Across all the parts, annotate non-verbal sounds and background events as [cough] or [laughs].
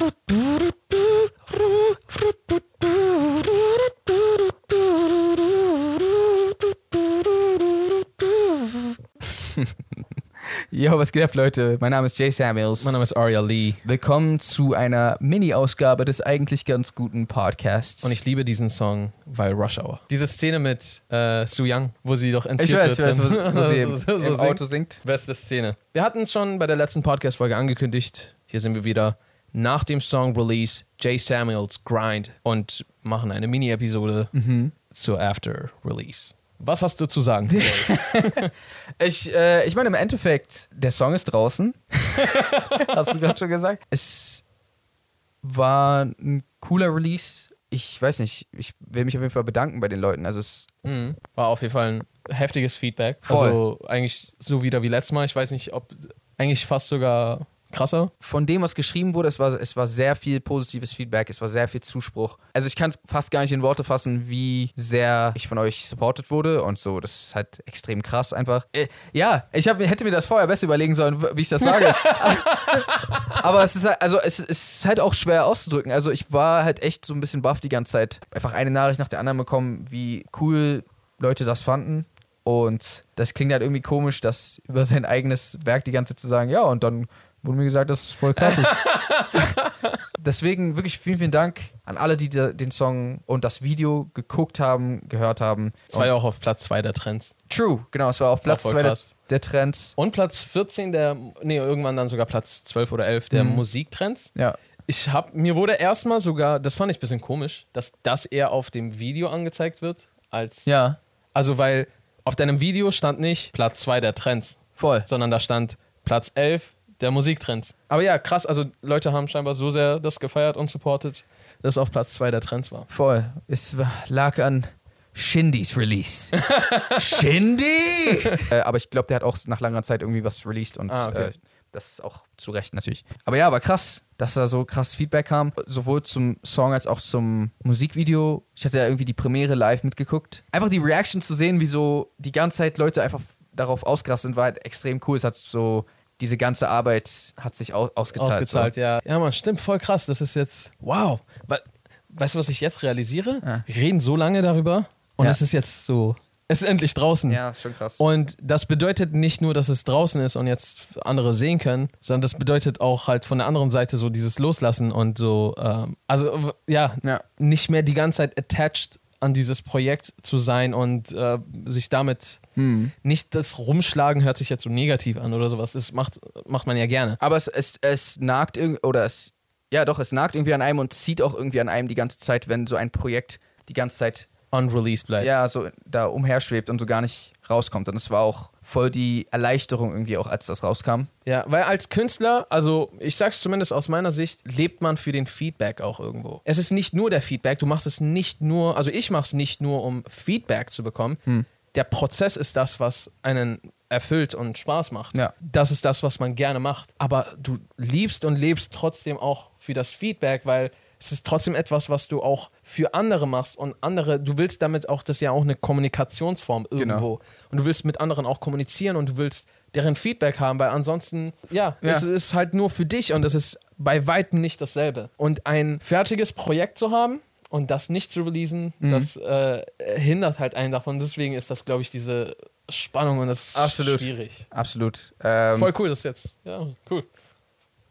Yo, was geht ab, Leute? Mein Name ist Jay Samuels. Mein Name ist Aria Lee. Willkommen zu einer Mini-Ausgabe des eigentlich ganz guten Podcasts. Und ich liebe diesen Song, weil Rush Hour. Diese Szene mit äh, Su Young, wo sie doch entführt ich weiß, ich wird. weiß, wo, wo sie [laughs] im, so, so im. Auto singt. Beste Szene. Wir hatten es schon bei der letzten Podcast-Folge angekündigt. Hier sind wir wieder nach dem Song-Release Jay Samuels Grind und machen eine Mini-Episode Mhm. zur After-Release. Was hast du zu sagen? [laughs] Ich, äh, ich meine, im Endeffekt, der Song ist draußen. [laughs] Hast du gerade schon gesagt? Es war ein cooler Release. Ich weiß nicht, ich will mich auf jeden Fall bedanken bei den Leuten. Also es Mhm. War auf jeden Fall ein heftiges Feedback. Voll. Also eigentlich so wieder wie letztes Mal. Ich weiß nicht, ob eigentlich fast sogar krasser. von dem, was geschrieben wurde, es war, es war sehr viel positives Feedback, es war sehr viel Zuspruch. Also ich kann es fast gar nicht in Worte fassen, wie sehr ich von euch supported wurde und so. Das ist halt extrem krass einfach. Äh, ja, ich hab, hätte mir das vorher besser überlegen sollen, wie ich das sage. [laughs] Aber es ist halt, also es, es ist halt auch schwer auszudrücken. Also ich war halt echt so ein bisschen baff die ganze Zeit. Einfach eine Nachricht nach der anderen bekommen, wie cool Leute das fanden. Und das klingt halt irgendwie komisch, das über sein eigenes Werk die ganze Zeit zu sagen, ja, und dann wurde mir gesagt, dass es voll krass ist. [laughs] Deswegen wirklich vielen, vielen Dank an alle, die den Song und das Video geguckt haben, gehört haben. Es war ja auch auf Platz 2 der Trends. True, genau, es war auf Platz voll 2 der, der Trends. Und Platz 14 der, nee, irgendwann dann sogar Platz 12 oder 11 der Mhm. Musiktrends. Ja. Ich hab, mir wurde erstmal sogar, das fand ich ein bisschen komisch, dass das eher auf dem Video angezeigt wird, als. Ja, Also, weil auf deinem Video stand nicht Platz 2 der Trends, voll. sondern da stand Platz 11 der Musiktrends. Aber ja, krass, also Leute haben scheinbar so sehr das gefeiert und supportet, dass es auf Platz 2 der Trends war. Voll. Es lag an Shindys Release. [laughs] Shindy! äh, aber ich glaube, der hat auch nach langer Zeit irgendwie was released und Ah, okay. äh, das ist auch zu Recht natürlich. Aber ja, war krass, dass da so krass Feedback kam. Sowohl zum Song als auch zum Musikvideo. Ich hatte ja irgendwie die Premiere live mitgeguckt. Einfach die Reaction zu sehen, wie so die ganze Zeit Leute einfach darauf ausgerastet sind, war halt extrem cool. Es hat so, diese ganze Arbeit hat sich au ausgezahlt. Ausgezahlt, ja. Ja, man, stimmt, voll krass. Das ist jetzt, wow. Weißt du, was ich jetzt realisiere? Ja. Wir reden so lange darüber und Ja. es ist jetzt so, es ist endlich draußen. So. Ja, ist schon krass. Und das bedeutet nicht nur, dass es draußen ist und jetzt andere sehen können, sondern das bedeutet auch halt von der anderen Seite so dieses Loslassen und so, ähm, also ja, Ja. nicht mehr die ganze Zeit attached an dieses Projekt zu sein und äh, sich damit Hm. nicht das Rumschlagen hört sich jetzt so negativ an oder sowas. Das macht, macht man ja gerne. Aber es, es, es nagt irgendwie, oder es, ja doch, es nagt irgendwie an einem und zieht auch irgendwie an einem die ganze Zeit, wenn so ein Projekt die ganze Zeit, Unreleased bleibt. ja, so da umherschwebt und so gar nicht rauskommt. Und es war auch voll die Erleichterung irgendwie auch, als das rauskam. Ja, weil als Künstler, also ich sag's zumindest aus meiner Sicht, lebt man für den Feedback auch irgendwo. Es ist nicht nur der Feedback, du machst es nicht nur, also ich mach's nicht nur, um Feedback zu bekommen. Hm. Der Prozess ist das, was einen erfüllt und Spaß macht. Ja. Das ist das, was man gerne macht. Aber du liebst und lebst trotzdem auch für das Feedback, weil es ist trotzdem etwas, was du auch für andere machst und andere, du willst damit auch, das ist ja auch eine Kommunikationsform irgendwo. Genau. Und du willst mit anderen auch kommunizieren und du willst deren Feedback haben, weil ansonsten, ja, Ja. es ist halt nur für dich und es ist bei weitem nicht dasselbe. Und ein fertiges Projekt zu haben und das nicht zu releasen, Mhm. das äh, hindert halt einen davon. Deswegen ist das, glaube ich, diese Spannung und das ist Absolut. schwierig. Absolut. Ähm, Voll cool, das jetzt. Ja, cool.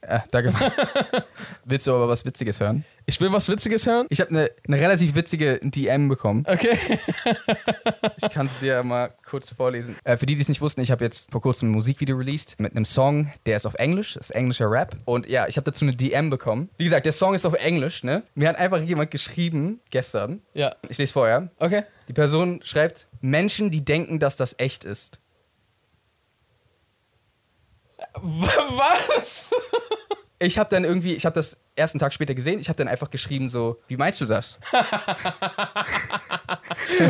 äh, danke. [laughs] Willst du aber was Witziges hören? Ich will was Witziges hören. Ich habe eine eine relativ witzige DM bekommen. Okay. [laughs] Ich kann es dir mal kurz vorlesen. Äh, für die, die es nicht wussten, ich habe jetzt vor kurzem ein Musikvideo released mit einem Song, der ist auf Englisch, ist englischer Rap. Und ja, ich habe dazu eine DM bekommen. Wie gesagt, der Song ist auf Englisch, ne? Mir hat einfach jemand geschrieben, gestern, Ja. ich lese vorher, Okay. die Person schreibt, Menschen, die denken, dass das echt ist. Was? [laughs] Ich habe dann irgendwie, ich habe das ersten Tag später gesehen, ich habe dann einfach geschrieben so, wie meinst du das? [laughs]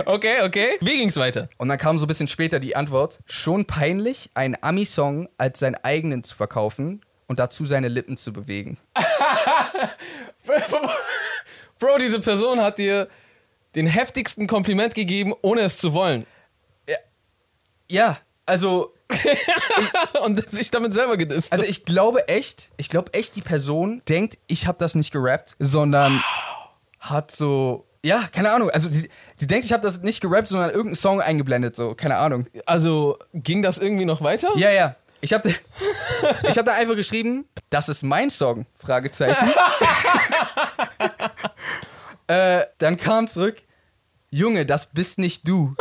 Okay, okay. Wie ging's weiter? Und dann kam so ein bisschen später die Antwort, schon peinlich, einen Ami-Song als seinen eigenen zu verkaufen und dazu seine Lippen zu bewegen. [laughs] Bro, diese Person hat dir den heftigsten Kompliment gegeben, ohne es zu wollen. Ja, also [laughs] und sich damit selber gedisst. Also ich glaube echt, ich glaube echt, die Person denkt, ich habe das nicht gerappt, sondern hat so, ja, keine Ahnung. Also die, die denkt, ich habe das nicht gerappt, sondern irgendeinen Song eingeblendet, so, keine Ahnung. also ging das irgendwie noch weiter? Ja, ja. Ich habe [laughs] ich hab da einfach geschrieben, das ist mein Song, Fragezeichen. [laughs] äh, dann kam zurück, Junge, das bist nicht du.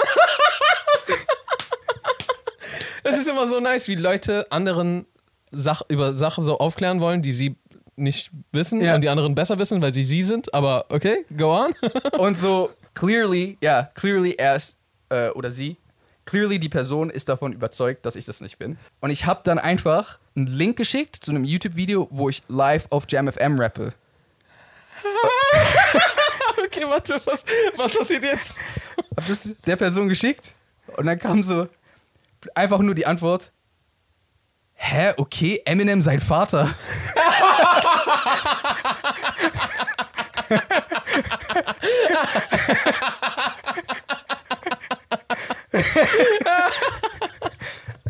Es ist immer so nice, wie Leute anderen Sach über Sachen so aufklären wollen, die sie nicht wissen Ja. und die anderen besser wissen, weil sie sie sind. Aber okay, go on. [laughs] Und so, clearly, ja, clearly er ist, äh, oder sie, clearly die Person ist davon überzeugt, dass ich das nicht bin. Und ich habe dann einfach einen Link geschickt zu einem YouTube-Video, wo ich live auf JamFM rappe. [laughs] okay, warte, was, was passiert jetzt? Hab das der Person geschickt und dann kam so einfach nur die Antwort: Hä, okay, Eminem sein Vater.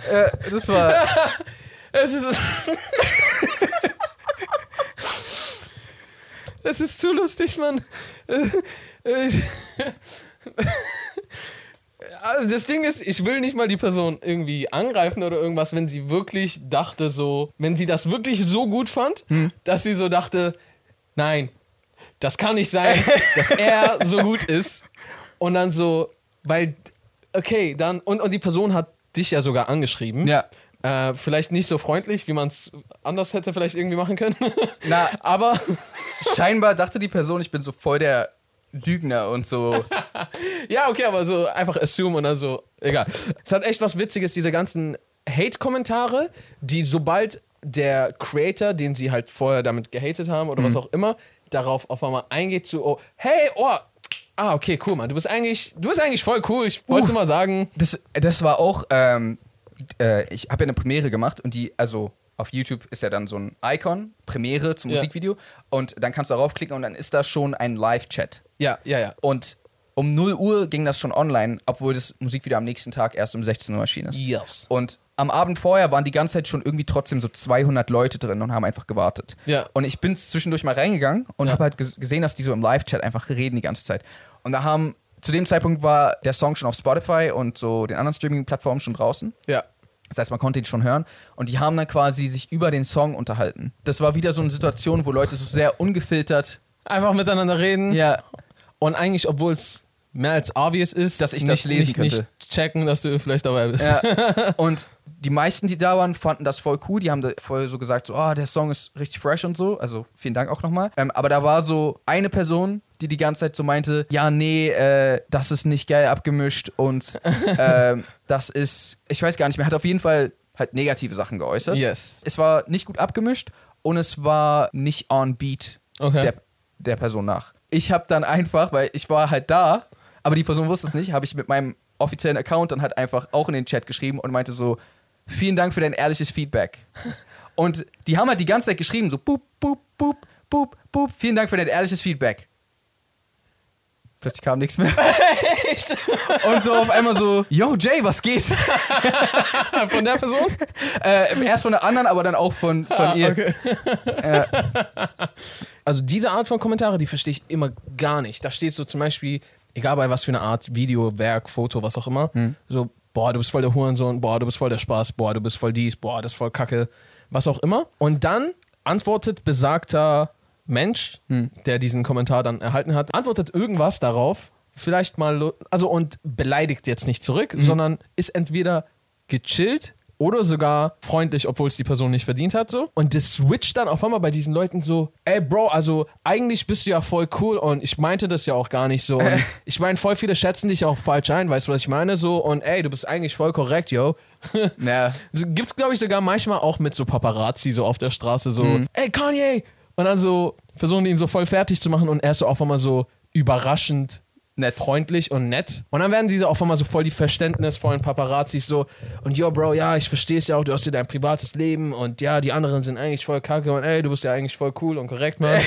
äh, das war. Es ist. es ist zu lustig, Mann. Äh, äh, ich- Also das Ding ist, ich will nicht mal die Person irgendwie angreifen oder irgendwas, wenn sie wirklich dachte so, wenn sie das wirklich so gut fand, dass sie so dachte, nein, das kann nicht sein, dass er [laughs] so gut ist. Und dann so, weil, okay, dann, und, und die Person hat dich ja sogar angeschrieben. Ja. Äh, vielleicht nicht so freundlich, wie man es anders hätte vielleicht irgendwie machen können. Na, [laughs] Aber scheinbar dachte die Person, ich bin so voll der Lügner und so. [laughs] ja, okay, aber so einfach assume und dann so, egal. Es hat echt was Witziges, diese ganzen Hate-Kommentare, die sobald der Creator, den sie halt vorher damit gehatet haben oder was auch immer, darauf auf einmal eingeht zu, oh, hey, oh, ah, okay, cool, Mann, du bist eigentlich, du bist eigentlich voll cool, ich wollte Uh. mal sagen. Das, das war auch, ähm, äh, ich habe ja eine Premiere gemacht und die, also auf YouTube ist ja dann so ein Icon, Premiere zum Ja. Musikvideo und dann kannst du darauf klicken und dann ist da schon ein Live-Chat. Ja, ja, ja. Und um 0 Uhr ging das schon online, obwohl das Musikvideo am nächsten Tag erst um 16 Uhr erschienen ist. Yes. Und am Abend vorher waren die ganze Zeit schon irgendwie trotzdem so 200 Leute drin und haben einfach gewartet. Ja. Und ich bin zwischendurch mal reingegangen und Ja. habe halt ges- gesehen, dass die so im Live-Chat einfach reden die ganze Zeit. Und da haben, zu dem Zeitpunkt war der Song schon auf Spotify und so den anderen Streaming-Plattformen schon draußen. Ja. Das heißt, man konnte ihn schon hören. Und die haben dann quasi sich über den Song unterhalten. Das war wieder so eine Situation, wo Leute so sehr ungefiltert, Einfach miteinander reden. ja, Und eigentlich, obwohl es mehr als obvious ist, Dass ich das nicht, lesen nicht, könnte. nicht checken, dass du vielleicht dabei bist. Ja. [laughs] Und die meisten, die da waren, fanden das voll cool. Die haben da voll so gesagt, so, oh, der Song ist richtig fresh und so. Also vielen Dank auch nochmal. Ähm, aber da war so eine Person, die die ganze Zeit so meinte, ja, nee, äh, das ist nicht geil abgemischt und [laughs] ähm, das ist, ich weiß gar nicht mehr, hat auf jeden Fall halt negative Sachen geäußert. Yes. Es war nicht gut abgemischt und es war nicht on beat Okay. der, der Person nach. Ich habe dann einfach, weil ich war halt da, aber die Person wusste es nicht, habe ich mit meinem offiziellen Account dann halt einfach auch in den Chat geschrieben und meinte so, vielen Dank für dein ehrliches Feedback. [laughs] Und die haben halt die ganze Zeit geschrieben, so boop, boop, boop, boop, boop, vielen Dank für dein ehrliches Feedback. Plötzlich kam nichts mehr. [laughs] Echt? Und so auf einmal so, yo Jay, was geht? [laughs] Von der Person? äh, erst von der anderen, aber dann auch von, von Ah, ihr. okay. [laughs] Also diese Art von Kommentare, die verstehe ich immer gar nicht. Da steht so zum Beispiel, egal bei was für eine Art, Video, Werk, Foto, was auch immer, so, boah, du bist voll der Hurensohn, boah, du bist voll der Spaß, boah, du bist voll dies, boah, das ist voll Kacke, was auch immer. Und dann antwortet besagter Mensch, der diesen Kommentar dann erhalten hat, antwortet irgendwas darauf, vielleicht mal, also und beleidigt jetzt nicht zurück, sondern ist entweder gechillt oder sogar freundlich, obwohl es die Person nicht verdient hat, so. Und das switcht dann auf einmal bei diesen Leuten so, ey Bro, also eigentlich bist du ja voll cool und ich meinte das ja auch gar nicht so. Und [laughs] ich meine, voll viele schätzen dich auch falsch ein, weißt du, was ich meine? So, und ey, du bist eigentlich voll korrekt, yo. Ja. [laughs] Gibt's, glaube ich, sogar manchmal auch mit so Paparazzi so auf der Straße so, ey Kanye! Und dann so versuchen die ihn so voll fertig zu machen und er ist so auf einmal so überraschend Nett. freundlich und nett. Und dann werden diese auf einmal so voll die verständnisvollen Paparazzis so und yo Bro, ja, ich verstehe es ja auch, du hast ja dein privates Leben und ja, die anderen sind eigentlich voll kacke und ey, du bist ja eigentlich voll cool und korrekt, Mann.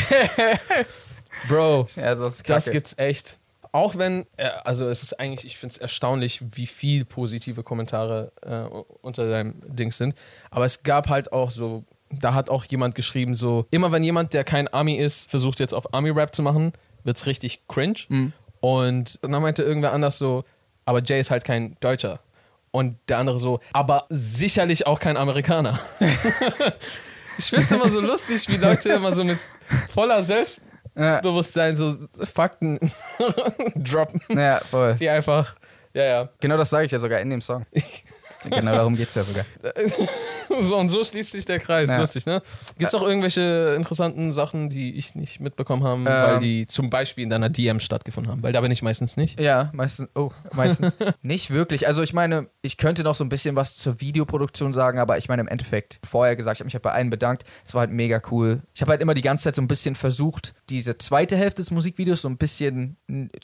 [laughs] Bro, Ja, das das gibt's echt. Auch wenn, äh, also es ist eigentlich, ich finde es erstaunlich, wie viel positive Kommentare äh, unter deinem Dings sind. Aber es gab halt auch so, da hat auch jemand geschrieben, so, immer wenn jemand, der kein Ami ist, versucht jetzt auf Ami-Rap zu machen, wird es richtig cringe. Und dann meinte irgendwer anders so, aber Jay ist halt kein Deutscher. Und der andere so, aber sicherlich auch kein Amerikaner. [laughs] ich finde es immer so lustig, wie Leute immer so mit voller Selbstbewusstsein so Fakten [laughs] droppen, Ja, voll. die einfach, ja, ja. Genau das sage ich ja sogar in dem Song. [laughs] genau darum geht es ja sogar. So und so schließt sich der Kreis. Ja. Lustig, ne? Gibt es auch irgendwelche interessanten Sachen, die ich nicht mitbekommen habe, weil die zum Beispiel in deiner DM stattgefunden haben? Weil da bin ich meistens nicht. Ja, meistens. Oh, meistens. [laughs] nicht wirklich. Also ich meine, ich könnte noch so ein bisschen was zur Videoproduktion sagen, aber ich meine im Endeffekt vorher gesagt, ich habe mich halt bei allen bedankt. Es war halt mega cool. Ich habe halt immer die ganze Zeit so ein bisschen versucht, diese zweite Hälfte des Musikvideos so ein bisschen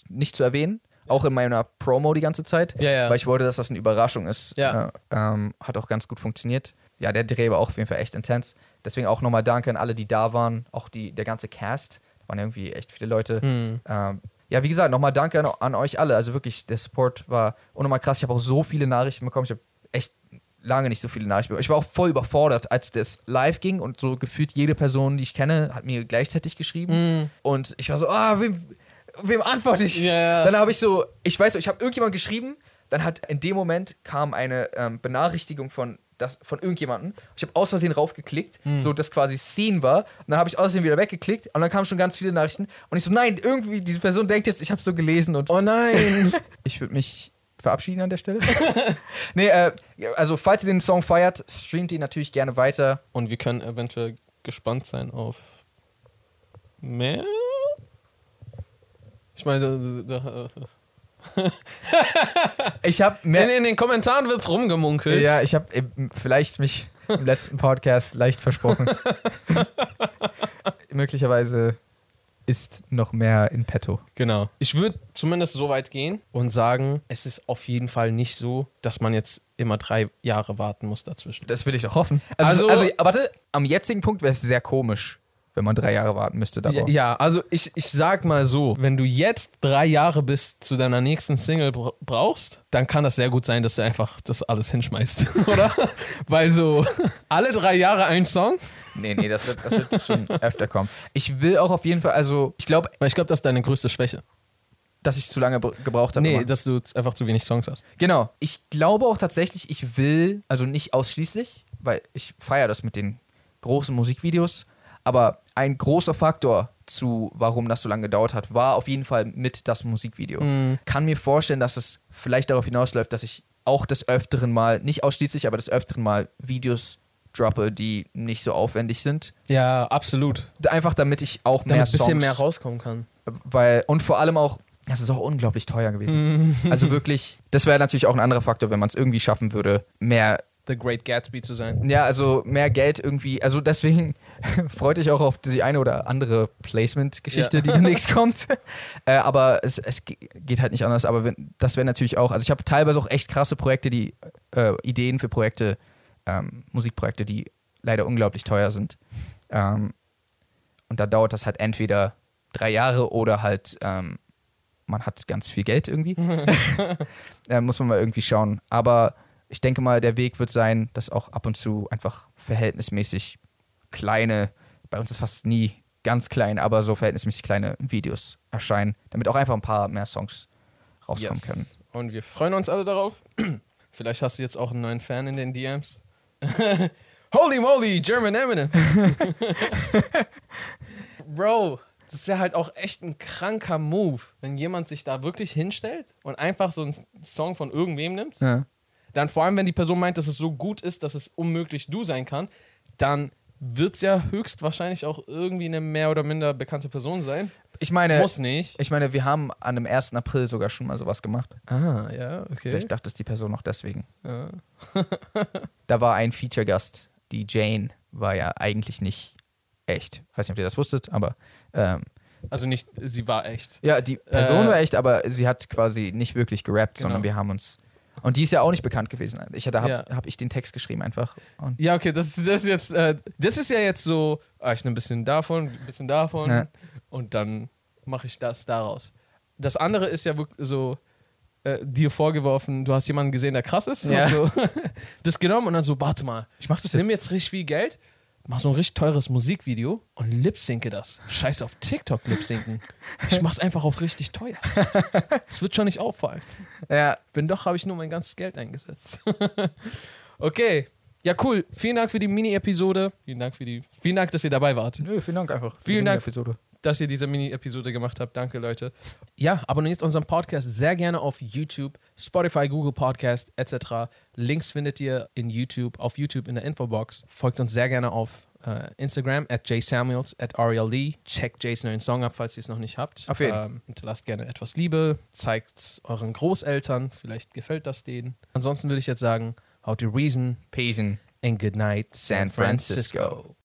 nicht zu erwähnen. Auch in meiner Promo die ganze Zeit. Ja, ja. Weil ich wollte, dass das eine Überraschung ist. Ja. Äh, ähm, hat auch ganz gut funktioniert. Ja, der Dreh war auch auf jeden Fall echt intens. Deswegen auch nochmal danke an alle, die da waren. Auch die, der ganze Cast. Da waren irgendwie echt viele Leute. Hm. Ähm, ja, wie gesagt, nochmal danke an, an euch alle. Also wirklich, der Support war unnormal krass. Ich habe auch so viele Nachrichten bekommen. Ich habe echt lange nicht so viele Nachrichten bekommen. Ich war auch voll überfordert, als das live ging und so gefühlt jede Person, die ich kenne, hat mir gleichzeitig geschrieben. Und ich war so, ah, wem, wem antworte ich? Ja, ja. Dann habe ich so, ich weiß, ich habe irgendjemand geschrieben, dann hat in dem Moment kam eine ähm, Benachrichtigung von das, von irgendjemandem. Ich habe aus Versehen raufgeklickt, so dass quasi Scene war. Und dann habe ich aus Versehen wieder weggeklickt und dann kamen schon ganz viele Nachrichten. Und ich so, nein, irgendwie, diese Person denkt jetzt, ich habe so gelesen und Oh nein! [laughs] ich würde mich verabschieden an der Stelle. [laughs] nee, äh, also falls ihr den Song feiert, streamt ihn natürlich gerne weiter. Und wir können eventuell gespannt sein auf mehr. Ich meine, da, da, [laughs] Ich habe in, mehr. in den Kommentaren wird rumgemunkelt. Ja, ich habe vielleicht mich im letzten Podcast leicht versprochen. [laughs] Möglicherweise ist noch mehr in petto. Genau. Ich würde zumindest so weit gehen und sagen, es ist auf jeden Fall nicht so, dass man jetzt immer drei Jahre warten muss dazwischen. Das will ich doch hoffen. Also, Also- also, warte, am jetzigen Punkt wäre es sehr komisch, wenn man drei Jahre warten müsste darauf. Ja, also ich, ich sag mal so, wenn du jetzt drei Jahre bis zu deiner nächsten Single bra- brauchst, dann kann das sehr gut sein, dass du einfach das alles hinschmeißt, [laughs] oder? Weil so alle drei Jahre ein Song, Nee, nee, das wird, das wird schon öfter kommen. Ich will auch auf jeden Fall, also ich glaube, weil ich glaube, das ist deine größte Schwäche. dass ich zu lange br- gebraucht habe. Nee, immer. dass du einfach zu wenig Songs hast. Genau. Ich glaube auch tatsächlich, ich will, also nicht ausschließlich, weil ich feiere das mit den großen Musikvideos, aber ein großer Faktor zu, warum das so lange gedauert hat, war auf jeden Fall mit das Musikvideo. Kann mir vorstellen, dass es vielleicht darauf hinausläuft, dass ich auch des Öfteren mal, nicht ausschließlich, aber des Öfteren mal Videos droppe, die nicht so aufwendig sind. Ja, absolut. Einfach damit ich auch Damit mehr ein bisschen Songs mehr rauskommen kann. weil und vor allem auch das ist auch unglaublich teuer gewesen. Also wirklich, das wäre natürlich auch ein anderer Faktor, wenn man es irgendwie schaffen würde, mehr The Great Gatsby zu sein. ja, also mehr Geld irgendwie, also deswegen [laughs] freut euch auch auf die eine oder andere Placement-Geschichte, Ja. die demnächst [laughs] kommt. Äh, aber es, es ge- geht halt nicht anders. Aber wenn, das wäre natürlich auch, also ich habe teilweise auch echt krasse Projekte, die äh, Ideen für Projekte, ähm, Musikprojekte, die leider unglaublich teuer sind. Ähm, und da dauert das halt entweder drei Jahre oder halt ähm, man hat ganz viel Geld irgendwie. [laughs] äh, muss man mal irgendwie schauen. Aber ich denke mal, der Weg wird sein, dass auch ab und zu einfach verhältnismäßig kleine, bei uns ist fast nie ganz klein, aber so verhältnismäßig kleine Videos erscheinen, damit auch einfach ein paar mehr Songs rauskommen Yes. können. Und wir freuen uns alle darauf. [clears throat] Vielleicht hast du jetzt auch einen neuen Fan in den DMs. [laughs] Holy moly, German Eminem. [laughs] Bro, das wäre halt auch echt ein kranker Move, wenn jemand sich da wirklich hinstellt und einfach so einen Song von irgendwem nimmt. Ja. Dann vor allem, wenn die Person meint, dass es so gut ist, dass es unmöglich du sein kann, dann wird es ja höchstwahrscheinlich auch irgendwie eine mehr oder minder bekannte Person sein. Ich meine, Muss nicht. ich meine, wir haben an dem 1. April sogar schon mal sowas gemacht. Ah, ja, okay. Vielleicht dachte es die Person noch deswegen. Ja. [laughs] Da war ein Feature-Gast, die Jane, war ja eigentlich nicht echt. Ich weiß nicht, ob ihr das wusstet, aber ähm, Also nicht, sie war echt. ja, die Person Äh, war echt, aber sie hat quasi nicht wirklich gerappt, Genau. sondern wir haben uns. Und die ist ja auch nicht bekannt gewesen. Ich, da habe Ja. hab ich den Text geschrieben einfach. Und Ja, okay, das, ist- das ist jetzt, äh, das ist ja jetzt so, ah, ich nehme ein bisschen davon, ein bisschen davon Ja. und dann mache ich das daraus. das andere ist ja wirklich so äh, dir vorgeworfen, du hast jemanden gesehen, der krass ist. Ja. Hast so [laughs] das genommen und dann so, warte mal, Ich mach das nimm jetzt richtig viel Geld, mach so ein richtig teures Musikvideo und lip-synke das. Scheiß auf TikTok lip-synken. Ich mach's einfach auf richtig teuer. [laughs] Es wird schon nicht auffallen. Ja, Wenn doch, habe ich nur mein ganzes Geld eingesetzt. [laughs] okay. Ja, cool. Vielen Dank für die Mini-Episode. Vielen Dank für die. Vielen Dank, dass ihr dabei wart. nö, vielen Dank einfach. für Vielen die Dank. Episode. Dass ihr diese Mini-Episode gemacht habt. Danke, Leute. Ja, abonniert unseren Podcast sehr gerne auf YouTube, Spotify, Google Podcast etc. Links findet ihr in YouTube, auf YouTube in der Infobox. Folgt uns sehr gerne auf äh, Instagram at jsamuels at RLD. Checkt Jays neuen Song ab, falls ihr es noch nicht habt. Auf jeden. Ähm, hinterlasst gerne etwas Liebe, zeigt es euren Großeltern, vielleicht gefällt das denen. Ansonsten würde ich jetzt sagen, how to reason Peace in and good night, San Francisco.